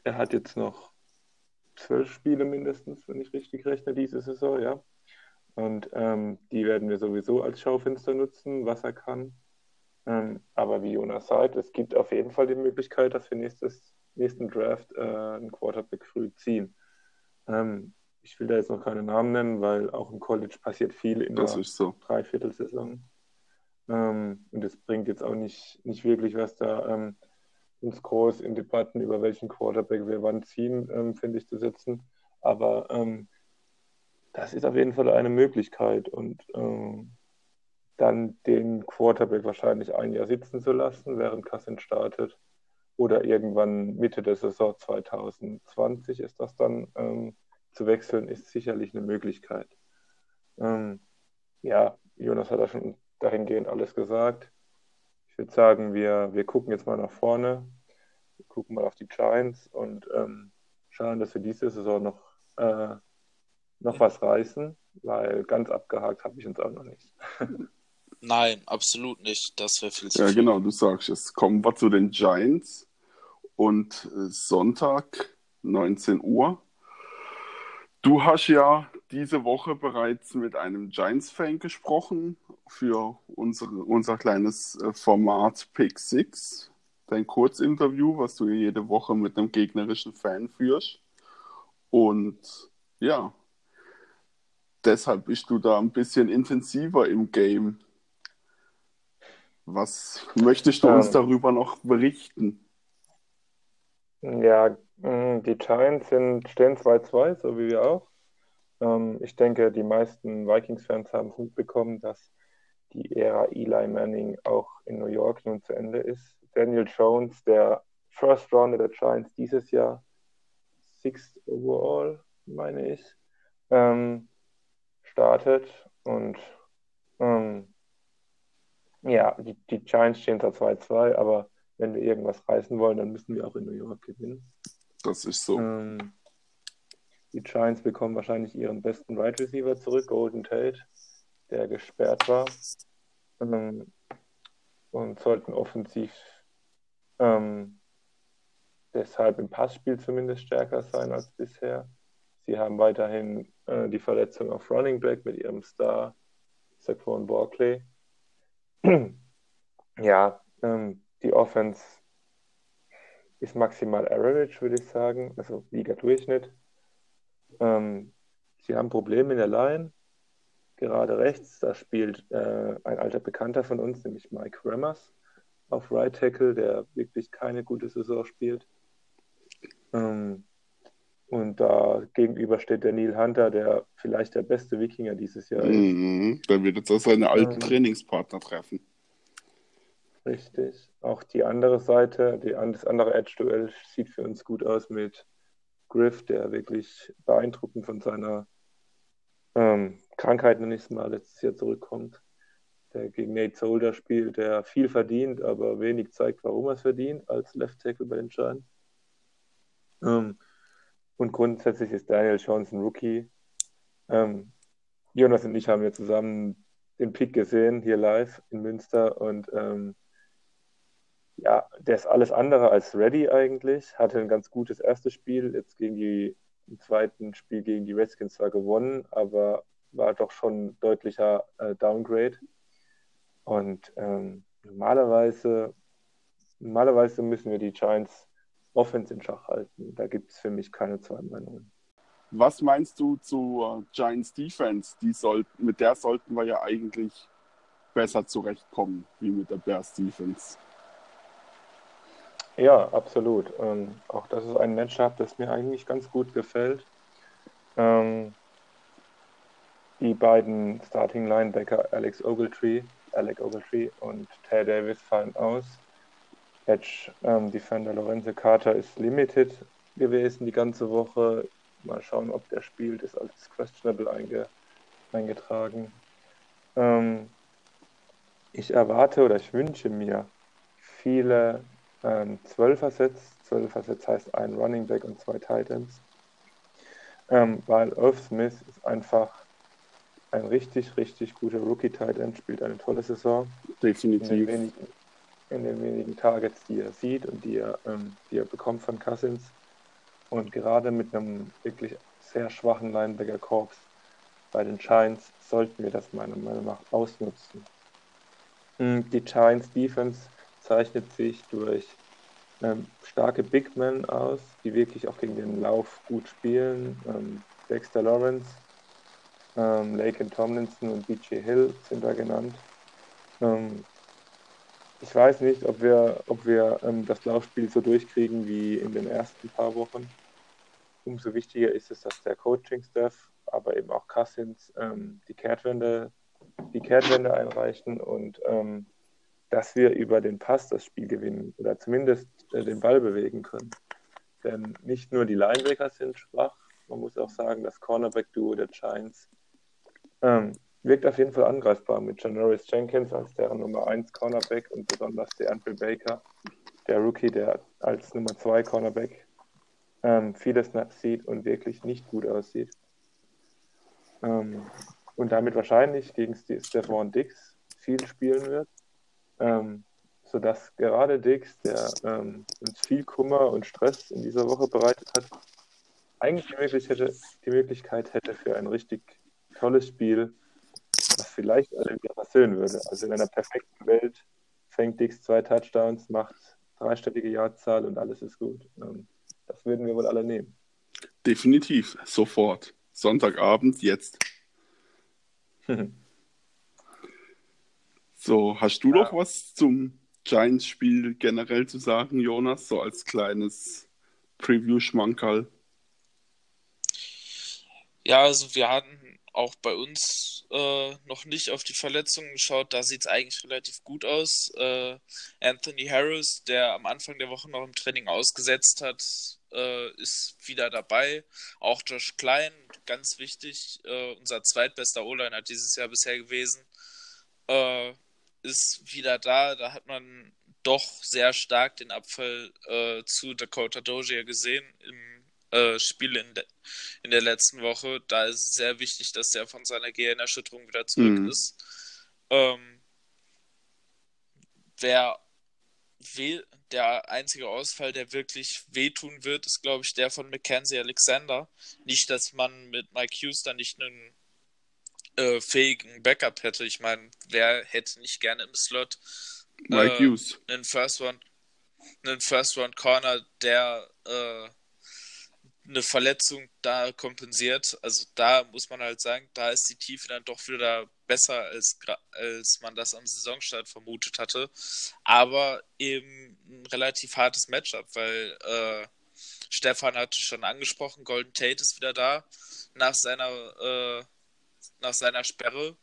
er hat jetzt noch zwölf Spiele mindestens, wenn ich richtig rechne, diese Saison, ja. Und ähm, die werden wir sowieso als Schaufenster nutzen, was er kann. Ähm, aber wie Jonas sagt, es gibt auf jeden Fall die Möglichkeit, dass wir nächstes, nächsten Draft äh, einen Quarterback früh ziehen. Ähm, ich will da jetzt noch keine Namen nennen, weil auch im College passiert viel in das der so. Dreiviertelsaison. Ähm, und es bringt jetzt auch nicht, nicht wirklich was da ähm, uns groß in Debatten über welchen Quarterback wir wann ziehen, ähm, finde ich, zu setzen. Aber ähm, das ist auf jeden Fall eine Möglichkeit und ähm, dann den Quarterback wahrscheinlich ein Jahr sitzen zu lassen, während Kassin startet. Oder irgendwann Mitte der Saison 2020 ist das dann ähm, zu wechseln, ist sicherlich eine Möglichkeit. Ähm, ja, Jonas hat da schon dahingehend alles gesagt. Ich würde sagen, wir, wir gucken jetzt mal nach vorne, wir gucken mal auf die Giants und ähm, schauen, dass wir diese Saison noch, äh, noch was reißen, weil ganz abgehakt habe ich uns auch noch nicht. Nein, absolut nicht. Das wäre viel zu Ja, viel. genau, du sagst es. Kommen wir zu den Giants. Und äh, Sonntag 19 Uhr. Du hast ja diese Woche bereits mit einem Giants-Fan gesprochen für unsere, unser kleines äh, Format Pick 6, dein Kurzinterview, was du jede Woche mit einem gegnerischen Fan führst. Und ja, deshalb bist du da ein bisschen intensiver im Game. Was möchtest du uns Ähm. darüber noch berichten? Ja, mh, die Giants sind, stehen 2-2, so wie wir auch. Ähm, ich denke, die meisten Vikings-Fans haben es mitbekommen, dass die Ära Eli Manning auch in New York nun zu Ende ist. Daniel Jones, der First Rounder der Giants dieses Jahr, Sixth Overall, meine ich, ähm, startet. Und ähm, ja, die, die Giants stehen zwar 2-2, aber wenn wir irgendwas reißen wollen, dann müssen wir auch in New York gewinnen. Das ist so. Ähm, die Giants bekommen wahrscheinlich ihren besten Wide Receiver zurück, Golden Tate, der gesperrt war. Ähm, und sollten offensiv ähm, deshalb im Passspiel zumindest stärker sein als bisher. Sie haben weiterhin äh, die Verletzung auf Running Back mit ihrem Star Saquon Barkley. ja, ähm, die Offense ist maximal average, würde ich sagen, also Liga-Durchschnitt. Ähm, sie haben Probleme in der Line, gerade rechts. Da spielt äh, ein alter Bekannter von uns, nämlich Mike Rammers auf Right Tackle, der wirklich keine gute Saison spielt. Ähm, und da gegenüber steht der Neil Hunter, der vielleicht der beste Wikinger dieses Jahr ist. Mhm. Der wird jetzt auch seine alten Ähm. Trainingspartner treffen. Richtig. Auch die andere Seite, die, das andere Edge-Duell sieht für uns gut aus mit Griff, der wirklich beeindruckend von seiner ähm, Krankheit noch nicht mal letztes Jahr zurückkommt. Der gegen Nate Solder spielt, der viel verdient, aber wenig zeigt, warum er es verdient, als Left Tackle bei den Giants. Ähm, und grundsätzlich ist Daniel Jones ein Rookie. Ähm, Jonas und ich haben ja zusammen den Pick gesehen, hier live in Münster. Und ähm, ja, der ist alles andere als ready eigentlich. Hatte ein ganz gutes erstes Spiel, jetzt gegen die, im zweiten Spiel gegen die Redskins zwar gewonnen, aber war doch schon deutlicher äh, Downgrade. Und ähm, normalerweise, normalerweise müssen wir die Giants Offense in Schach halten. Da gibt es für mich keine zwei Meinungen. Was meinst du zu äh, Giants Defense? Die sollten, mit der sollten wir ja eigentlich besser zurechtkommen, wie mit der Bears Defense. Ja, absolut. Ähm, auch das ist ein Matchup, das mir eigentlich ganz gut gefällt. Ähm, die beiden Starting Linebacker Alex Ogletree, Alec Ogletree und Tay Davis fallen aus. Edge ähm, Defender Lorenzo Carter ist limited gewesen die ganze Woche. Mal schauen, ob der spielt, ist als questionable einge eingetragen. Ähm, ich erwarte oder ich wünsche mir viele ähm, Zwölfer-Sets. Zwölfer-Sets heißt ein Running Back und zwei Titans. Ähm, weil Irv Smith ist einfach ein richtig, richtig guter Rookie-Titan, spielt eine tolle Saison. In den, Definitiv. wenigen, in den wenigen Targets, die er sieht und die er, ähm, die er bekommt von Cousins. Und gerade mit einem wirklich sehr schwachen Linebacker-Korps bei den Giants sollten wir das meiner Meinung nach ausnutzen. Mm, Die Giants Defense zeichnet sich durch ähm, starke Big Men aus, die wirklich auch gegen den Lauf gut spielen. Ähm, Dexter Lawrence, ähm, Laken Tomlinson und BJ Hill sind da genannt. Ähm, ich weiß nicht, ob wir, ob wir ähm, das Laufspiel so durchkriegen wie in den ersten paar Wochen. Umso wichtiger ist es, dass der Coaching-Staff, aber eben auch Cousins ähm, die Kehrtwende, die Kehrtwende einreichen und ähm, dass wir über den Pass das Spiel gewinnen oder zumindest äh, den Ball bewegen können. Denn nicht nur die Linebacker sind schwach, man muss auch sagen, das Cornerback-Duo der Giants ähm, wirkt auf jeden Fall angreifbar mit Janoris Jenkins als deren Nummer 1 Cornerback und besonders der Andrew Baker, der Rookie, der als Nummer 2 Cornerback ähm, viele Snaps sieht und wirklich nicht gut aussieht. Ähm, und damit wahrscheinlich gegen Ste- Stephon Dix viel spielen wird. Ähm, sodass gerade Dix, der ähm, uns viel Kummer und Stress in dieser Woche bereitet hat, eigentlich die Möglichkeit, hätte, die Möglichkeit hätte für ein richtig tolles Spiel, was vielleicht alle wieder versöhnen würde. Also in einer perfekten Welt fängt Dix zwei Touchdowns, macht dreistellige Jahrzahl und alles ist gut. Ähm, das würden wir wohl alle nehmen. Definitiv, sofort. Sonntagabend, jetzt. so, hast du ja. noch was zum Giants-Spiel generell zu sagen, Jonas, so als kleines Preview-Schmankerl? Ja, also wir hatten auch bei uns äh, noch nicht auf die Verletzungen geschaut. Da sieht es eigentlich relativ gut aus. Äh, Anthony Harris, der am Anfang der Woche noch im Training ausgesetzt hat, äh, ist wieder dabei. Auch Josh Klein, ganz wichtig, äh, unser zweitbester O-Liner dieses Jahr bisher gewesen, äh, ist wieder da. Da hat man doch sehr stark den Abfall äh, zu Dakota Dozier gesehen im äh, Spiele in, de in der letzten Woche. Da ist es sehr wichtig, dass der von seiner Gehirnerschütterung wieder zurück mhm. ist. Ähm, wer der einzige Ausfall, der wirklich wehtun wird, ist, glaube ich, der von Mackenzie Alexander. Nicht, dass man mit Mike Hughes da nicht einen äh, fähigen Backup hätte. Ich meine, wer hätte nicht gerne im Slot Mike äh, Hughes. einen First Round, einen First Round Corner, der äh, eine Verletzung da kompensiert. Also da muss man halt sagen, da ist die Tiefe dann doch wieder besser, als, als man das am Saisonstart vermutet hatte. Aber eben ein relativ hartes Matchup, weil äh, Stefan hatte schon angesprochen, Golden Tate ist wieder da nach seiner, äh, nach seiner Sperre,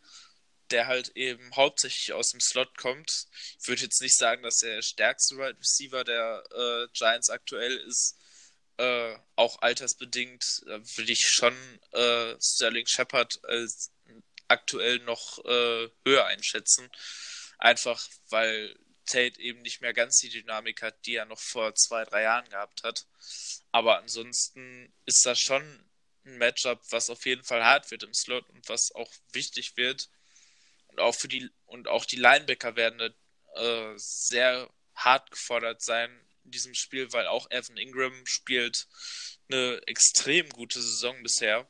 der halt eben hauptsächlich aus dem Slot kommt. Ich würde jetzt nicht sagen, dass er der stärkste Wide Receiver der äh, Giants aktuell ist, äh, auch altersbedingt äh, will ich schon äh, Sterling Shepard als aktuell noch äh, höher einschätzen. Einfach weil Tate eben nicht mehr ganz die Dynamik hat, die er noch vor zwei, drei Jahren gehabt hat. Aber ansonsten ist das schon ein Matchup, was auf jeden Fall hart wird im Slot und was auch wichtig wird. Und auch für die und auch die Linebacker werden äh, sehr hart gefordert sein, in diesem Spiel, weil auch Evan Ingram spielt eine extrem gute Saison bisher.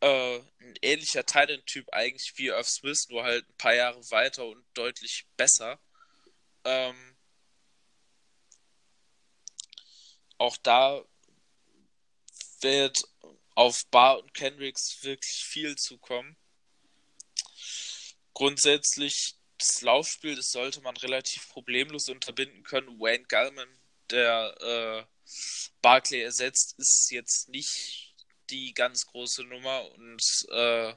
Äh, ein ähnlicher Titan-Typ eigentlich wie Irv Smith, nur halt ein paar Jahre weiter und deutlich besser. Ähm, auch da wird auf Bar und Kendricks wirklich viel zukommen. Grundsätzlich das Laufspiel, das sollte man relativ problemlos unterbinden können. Wayne Gallman, der äh, Barclay ersetzt, ist jetzt nicht die ganz große Nummer und äh,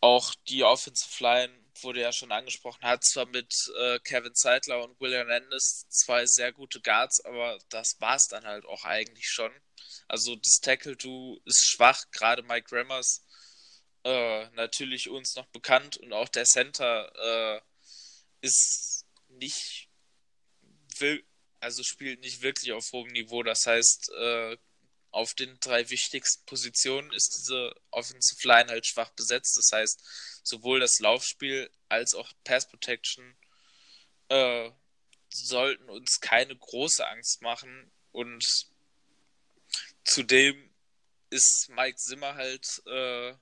auch die Offensive Line wurde ja schon angesprochen, hat zwar mit äh, Kevin Zeitler und Will Hernandez zwei sehr gute Guards, aber das war es dann halt auch eigentlich schon. Also das Tackle-Do ist schwach, gerade Mike Rammers äh, natürlich uns noch bekannt und auch der Center äh, ist nicht will, also spielt nicht wirklich auf hohem Niveau. Das heißt, äh, auf den drei wichtigsten Positionen ist diese Offensive Line halt schwach besetzt. Das heißt, sowohl das Laufspiel als auch Pass Protection äh, sollten uns keine große Angst machen. Und zudem ist Mike Zimmer halt äh,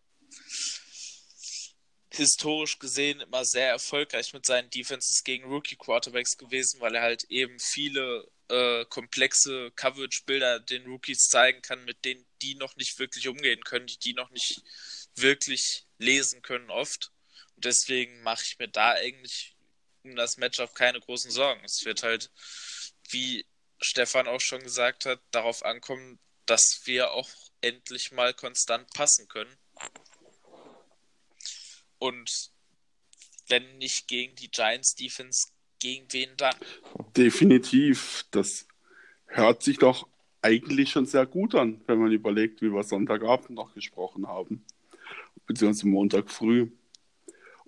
historisch gesehen immer sehr erfolgreich mit seinen Defenses gegen Rookie-Quarterbacks gewesen, weil er halt eben viele äh, komplexe Coverage-Bilder den Rookies zeigen kann, mit denen die noch nicht wirklich umgehen können, die die noch nicht wirklich lesen können oft. Und deswegen mache ich mir da eigentlich um das Matchup keine großen Sorgen. Es wird halt, wie Stefan auch schon gesagt hat, darauf ankommen, dass wir auch endlich mal konstant passen können. Und wenn nicht gegen die Giants Defense, gegen wen dann? Definitiv. Das hört sich doch eigentlich schon sehr gut an, wenn man überlegt, wie wir Sonntagabend noch gesprochen haben. Beziehungsweise Montag früh.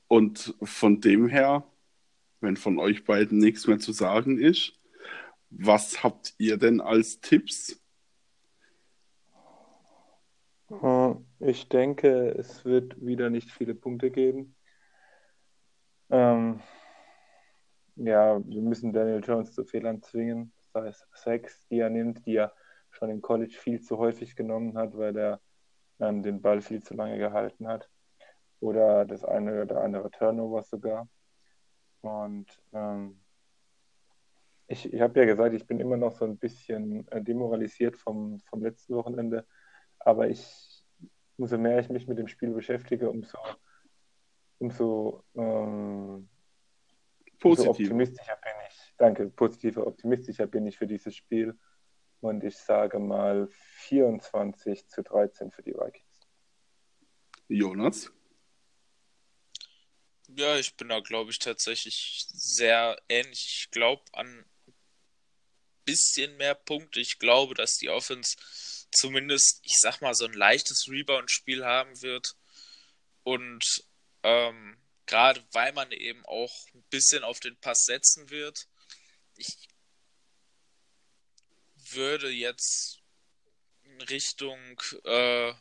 Und von dem her, wenn von euch beiden nichts mehr zu sagen ist, was habt ihr denn als Tipps? Ich denke, es wird wieder nicht viele Punkte geben. Ähm, ja, wir müssen Daniel Jones zu Fehlern zwingen. Das heißt, Sex, die er nimmt, die er schon im College viel zu häufig genommen hat, weil er ähm, den Ball viel zu lange gehalten hat. Oder das eine oder andere Turnover sogar. Und ähm, ich, ich habe ja gesagt, ich bin immer noch so ein bisschen äh, demoralisiert vom, vom letzten Wochenende. Aber ich, umso mehr ich mich mit dem Spiel beschäftige, umso, umso, ähm, umso optimistischer bin ich. Danke, positiver, optimistischer bin ich für dieses Spiel. Und ich sage mal 24 zu 13 für die Vikings. Jonas? Ja, ich bin da, glaube ich, tatsächlich sehr ähnlich. Ich glaube an ein bisschen mehr Punkte. Ich glaube, dass die Offense zumindest, ich sag mal, so ein leichtes Rebound-Spiel haben wird. Und ähm, gerade weil man eben auch ein bisschen auf den Pass setzen wird, ich würde jetzt in Richtung äh,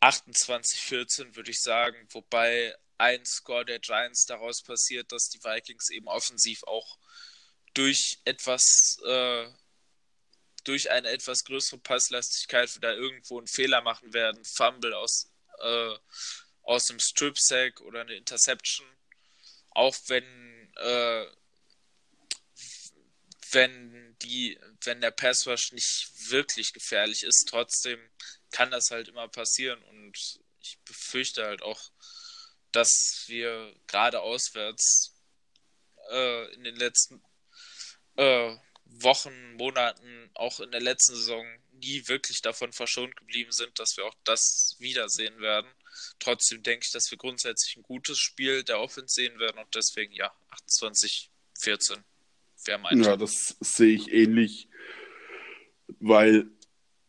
achtundzwanzig, vierzehn würde ich sagen, wobei ein Score der Giants daraus passiert, dass die Vikings eben offensiv auch durch etwas, äh, durch eine etwas größere Passlastigkeit wieder irgendwo einen Fehler machen werden, Fumble aus, äh, aus einem Strip-Sack oder eine Interception. Auch wenn, äh, wenn die, wenn der Pass Rush nicht wirklich gefährlich ist, trotzdem kann das halt immer passieren und ich befürchte halt auch, dass wir gerade auswärts äh, in den letzten äh, Wochen, Monaten, auch in der letzten Saison nie wirklich davon verschont geblieben sind, dass wir auch das wiedersehen werden. Trotzdem denke ich, dass wir grundsätzlich ein gutes Spiel der Offense sehen werden und deswegen ja, 28, 14 wäre mein Ja, das sehe ich ähnlich, weil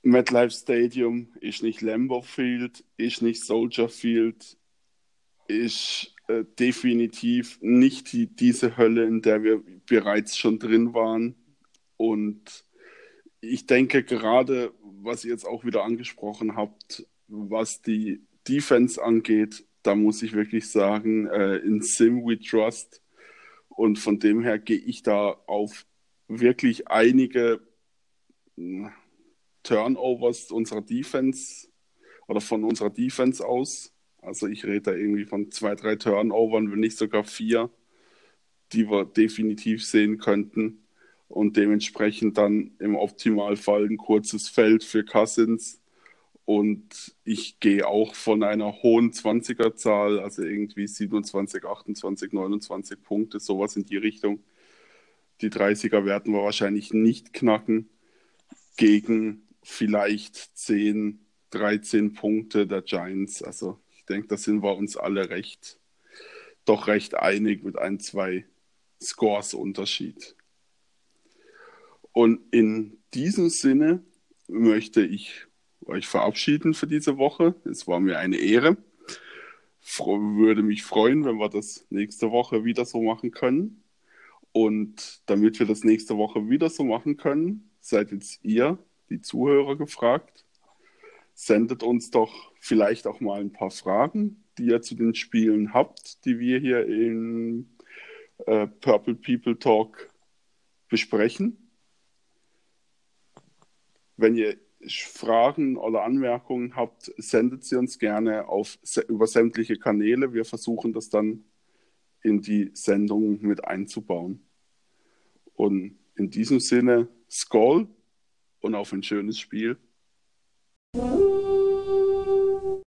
MetLife Stadium ist nicht Lambeau Field, ist nicht Soldier Field, ist äh, definitiv nicht die, diese Hölle, in der wir bereits schon drin waren. Und ich denke gerade, was ihr jetzt auch wieder angesprochen habt, was die Defense angeht, da muss ich wirklich sagen, äh, in Sim we trust. Und von dem her gehe ich da auf wirklich einige hm, Turnovers unserer Defense oder von unserer Defense aus. Also ich rede da irgendwie von zwei, drei Turnovern, wenn nicht sogar vier, die wir definitiv sehen könnten. Und dementsprechend dann im Optimalfall ein kurzes Feld für Cousins. Und ich gehe auch von einer hohen 20er-Zahl, also irgendwie 27, 28, 29 Punkte, sowas in die Richtung. Die 30er werden wir wahrscheinlich nicht knacken gegen vielleicht 10, 13 Punkte der Giants. Also denke, da sind wir uns alle recht, doch recht einig mit ein, zwei Scores Unterschied. Und in diesem Sinne möchte ich euch verabschieden für diese Woche. Es war mir eine Ehre. Würde mich freuen, wenn wir das nächste Woche wieder so machen können. Und damit wir das nächste Woche wieder so machen können, seid jetzt ihr, die Zuhörer, gefragt. Sendet uns doch vielleicht auch mal ein paar Fragen, die ihr zu den Spielen habt, die wir hier in äh, Purple People Talk besprechen. Wenn ihr Fragen oder Anmerkungen habt, sendet sie uns gerne auf, über sämtliche Kanäle. Wir versuchen das dann in die Sendung mit einzubauen. Und in diesem Sinne, Skoll und auf ein schönes Spiel.